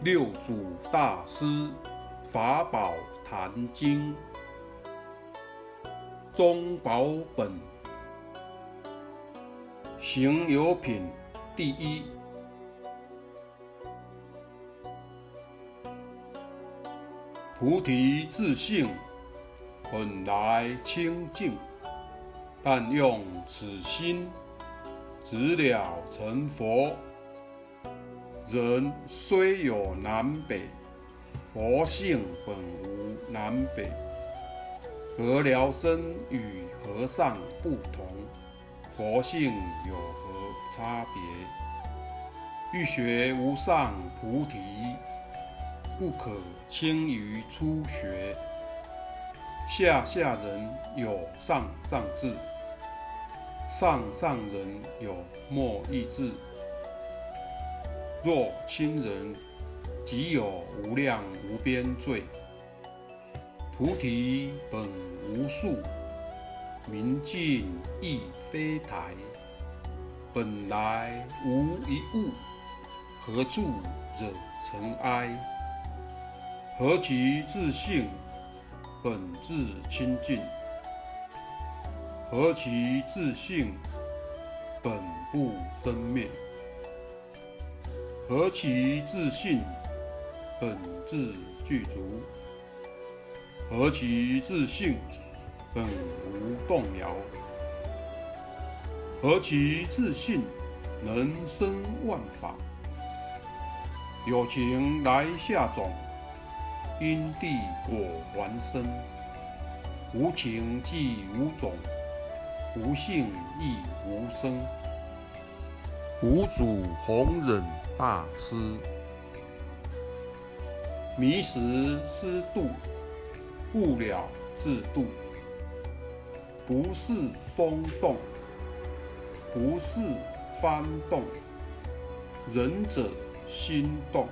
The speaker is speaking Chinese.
六祖大师法宝坛经中宝本行有品第一。菩提自性本来清净，但用此心，直了成佛。人虽有南北，佛性本无南北。何聊生与和尚不同？佛性有何差别？欲学无上菩提，不可轻于初学。下下人有上上智，上上人有莫意智。若亲人，即有无量无边罪。菩提本无树，明镜亦非台。本来无一物，何处惹尘埃？何其自性，本自清净。何其自性，本不生灭。何其自信，本自具足；何其自信，本无动摇；何其自信，能生万法。有情来下种，因地果还生；无情即无种，无性亦无生。五祖弘忍。大师，迷时思度，悟了自度。不是风动，不是幡动，仁者心动。